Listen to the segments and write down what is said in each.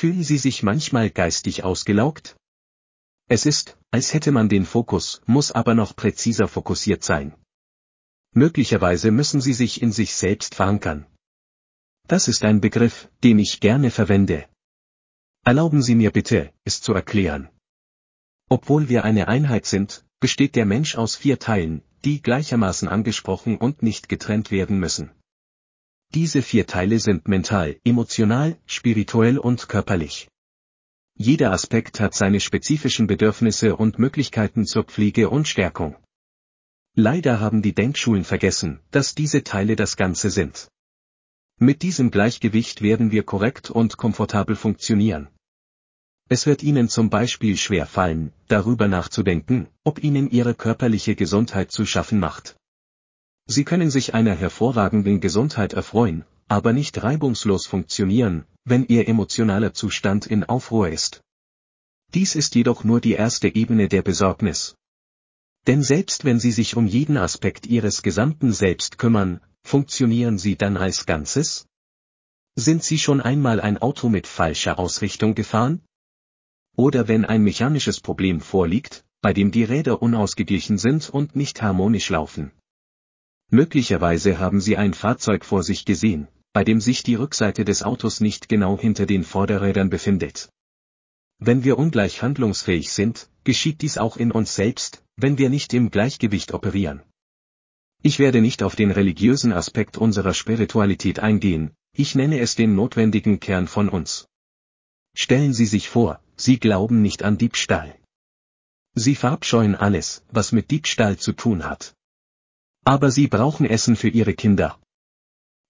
Fühlen Sie sich manchmal geistig ausgelaugt? Es ist, als hätte man den Fokus, muss aber noch präziser fokussiert sein. Möglicherweise müssen Sie sich in sich selbst verankern. Das ist ein Begriff, den ich gerne verwende. Erlauben Sie mir bitte, es zu erklären. Obwohl wir eine Einheit sind, besteht der Mensch aus vier Teilen, die gleichermaßen angesprochen und nicht getrennt werden müssen. Diese vier Teile sind mental, emotional, spirituell und körperlich. Jeder Aspekt hat seine spezifischen Bedürfnisse und Möglichkeiten zur Pflege und Stärkung. Leider haben die Denkschulen vergessen, dass diese Teile das Ganze sind. Mit diesem Gleichgewicht werden wir korrekt und komfortabel funktionieren. Es wird Ihnen zum Beispiel schwer fallen, darüber nachzudenken, ob Ihnen Ihre körperliche Gesundheit zu schaffen macht. Sie können sich einer hervorragenden Gesundheit erfreuen, aber nicht reibungslos funktionieren, wenn Ihr emotionaler Zustand in Aufruhr ist. Dies ist jedoch nur die erste Ebene der Besorgnis. Denn selbst wenn Sie sich um jeden Aspekt Ihres gesamten Selbst kümmern, funktionieren Sie dann als Ganzes? Sind Sie schon einmal ein Auto mit falscher Ausrichtung gefahren? Oder wenn ein mechanisches Problem vorliegt, bei dem die Räder unausgeglichen sind und nicht harmonisch laufen. Möglicherweise haben Sie ein Fahrzeug vor sich gesehen, bei dem sich die Rückseite des Autos nicht genau hinter den Vorderrädern befindet. Wenn wir ungleich handlungsfähig sind, geschieht dies auch in uns selbst, wenn wir nicht im Gleichgewicht operieren. Ich werde nicht auf den religiösen Aspekt unserer Spiritualität eingehen, ich nenne es den notwendigen Kern von uns. Stellen Sie sich vor, Sie glauben nicht an Diebstahl. Sie verabscheuen alles, was mit Diebstahl zu tun hat. Aber Sie brauchen Essen für Ihre Kinder.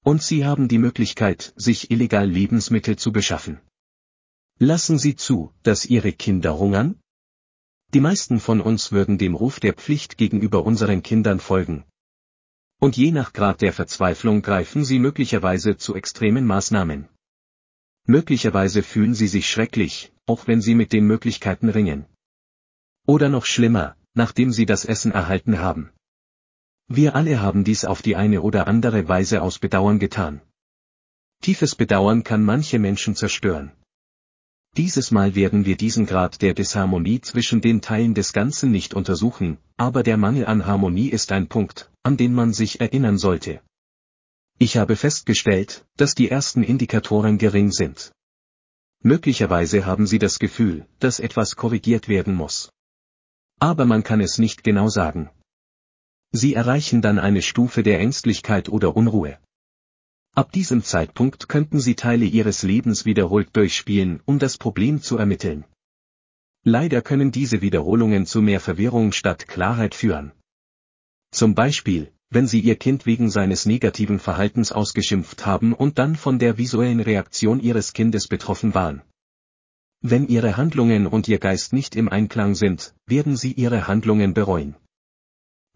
Und Sie haben die Möglichkeit, sich illegal Lebensmittel zu beschaffen. Lassen Sie zu, dass Ihre Kinder hungern? Die meisten von uns würden dem Ruf der Pflicht gegenüber unseren Kindern folgen. Und je nach Grad der Verzweiflung greifen sie möglicherweise zu extremen Maßnahmen. Möglicherweise fühlen sie sich schrecklich, auch wenn sie mit den Möglichkeiten ringen. Oder noch schlimmer, nachdem sie das Essen erhalten haben. Wir alle haben dies auf die eine oder andere Weise aus Bedauern getan. Tiefes Bedauern kann manche Menschen zerstören. Dieses Mal werden wir diesen Grad der Disharmonie zwischen den Teilen des Ganzen nicht untersuchen, aber der Mangel an Harmonie ist ein Punkt, an den man sich erinnern sollte. Ich habe festgestellt, dass die ersten Indikatoren gering sind. Möglicherweise haben Sie das Gefühl, dass etwas korrigiert werden muss. Aber man kann es nicht genau sagen. Sie erreichen dann eine Stufe der Ängstlichkeit oder Unruhe. Ab diesem Zeitpunkt könnten Sie Teile Ihres Lebens wiederholt durchspielen, um das Problem zu ermitteln. Leider können diese Wiederholungen zu mehr Verwirrung statt Klarheit führen. Zum Beispiel, wenn Sie Ihr Kind wegen seines negativen Verhaltens ausgeschimpft haben und dann von der visuellen Reaktion Ihres Kindes betroffen waren. Wenn Ihre Handlungen und Ihr Geist nicht im Einklang sind, werden Sie Ihre Handlungen bereuen.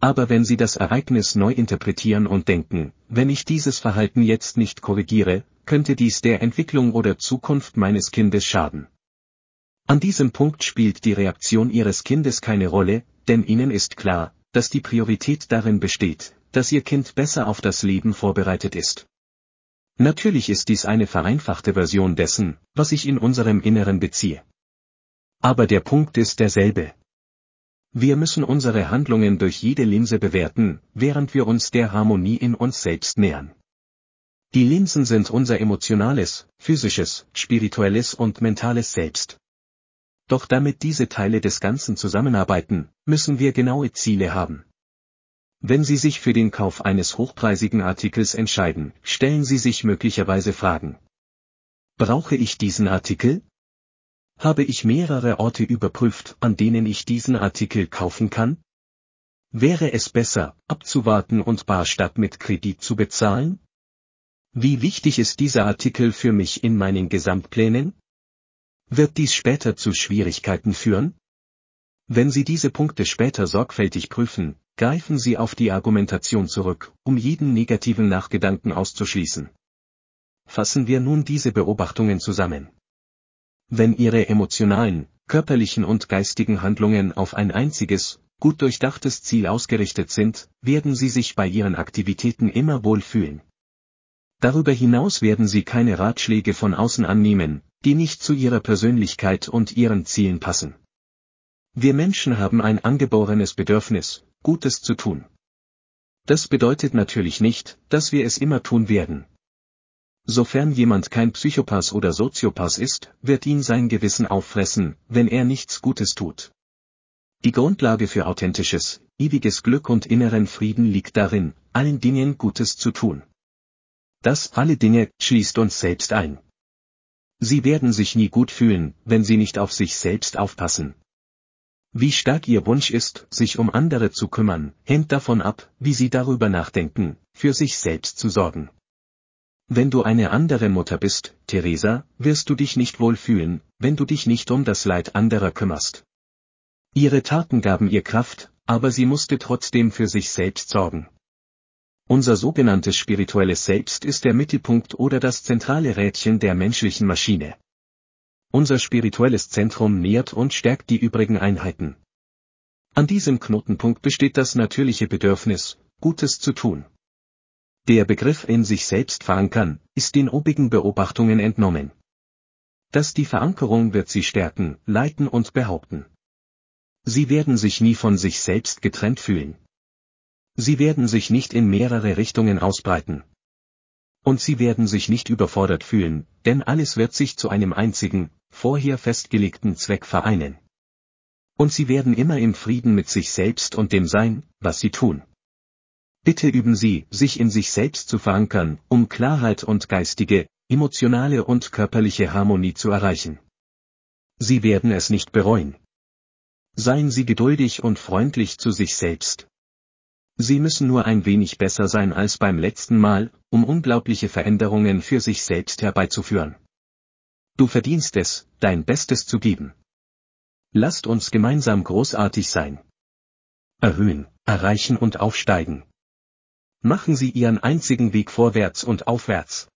Aber wenn Sie das Ereignis neu interpretieren und denken, wenn ich dieses Verhalten jetzt nicht korrigiere, könnte dies der Entwicklung oder Zukunft meines Kindes schaden. An diesem Punkt spielt die Reaktion Ihres Kindes keine Rolle, denn Ihnen ist klar, dass die Priorität darin besteht, dass Ihr Kind besser auf das Leben vorbereitet ist. Natürlich ist dies eine vereinfachte Version dessen, was ich in unserem Inneren beziehe. Aber der Punkt ist derselbe. Wir müssen unsere Handlungen durch jede Linse bewerten, während wir uns der Harmonie in uns selbst nähern. Die Linsen sind unser emotionales, physisches, spirituelles und mentales Selbst. Doch damit diese Teile des Ganzen zusammenarbeiten, müssen wir genaue Ziele haben. Wenn Sie sich für den Kauf eines hochpreisigen Artikels entscheiden, stellen Sie sich möglicherweise Fragen. Brauche ich diesen Artikel? Habe ich mehrere Orte überprüft, an denen ich diesen Artikel kaufen kann? Wäre es besser, abzuwarten und bar statt mit Kredit zu bezahlen? Wie wichtig ist dieser Artikel für mich in meinen Gesamtplänen? Wird dies später zu Schwierigkeiten führen? Wenn Sie diese Punkte später sorgfältig prüfen, greifen Sie auf die Argumentation zurück, um jeden negativen Nachgedanken auszuschließen. Fassen wir nun diese Beobachtungen zusammen. Wenn Ihre emotionalen, körperlichen und geistigen Handlungen auf ein einziges, gut durchdachtes Ziel ausgerichtet sind, werden Sie sich bei Ihren Aktivitäten immer wohlfühlen. Darüber hinaus werden Sie keine Ratschläge von außen annehmen, die nicht zu Ihrer Persönlichkeit und Ihren Zielen passen. Wir Menschen haben ein angeborenes Bedürfnis, Gutes zu tun. Das bedeutet natürlich nicht, dass wir es immer tun werden. Sofern jemand kein Psychopath oder Soziopath ist, wird ihn sein Gewissen auffressen, wenn er nichts Gutes tut. Die Grundlage für authentisches, ewiges Glück und inneren Frieden liegt darin, allen Dingen Gutes zu tun. Das alle Dinge schließt uns selbst ein. Sie werden sich nie gut fühlen, wenn sie nicht auf sich selbst aufpassen. Wie stark ihr Wunsch ist, sich um andere zu kümmern, hängt davon ab, wie sie darüber nachdenken, für sich selbst zu sorgen. Wenn du eine andere Mutter bist, Theresa, wirst du dich nicht wohl fühlen, wenn du dich nicht um das Leid anderer kümmerst. Ihre Taten gaben ihr Kraft, aber sie musste trotzdem für sich selbst sorgen. Unser sogenanntes spirituelles Selbst ist der Mittelpunkt oder das zentrale Rädchen der menschlichen Maschine. Unser spirituelles Zentrum nährt und stärkt die übrigen Einheiten. An diesem Knotenpunkt besteht das natürliche Bedürfnis, Gutes zu tun. Der Begriff in sich selbst verankern, ist den obigen Beobachtungen entnommen. Dass die Verankerung wird sie stärken, leiten und behaupten. Sie werden sich nie von sich selbst getrennt fühlen. Sie werden sich nicht in mehrere Richtungen ausbreiten. Und sie werden sich nicht überfordert fühlen, denn alles wird sich zu einem einzigen, vorher festgelegten Zweck vereinen. Und sie werden immer im Frieden mit sich selbst und dem sein, was sie tun. Bitte üben Sie, sich in sich selbst zu verankern, um Klarheit und geistige, emotionale und körperliche Harmonie zu erreichen. Sie werden es nicht bereuen. Seien Sie geduldig und freundlich zu sich selbst. Sie müssen nur ein wenig besser sein als beim letzten Mal, um unglaubliche Veränderungen für sich selbst herbeizuführen. Du verdienst es, dein Bestes zu geben. Lasst uns gemeinsam großartig sein. Erhöhen, erreichen und aufsteigen. Machen Sie Ihren einzigen Weg vorwärts und aufwärts.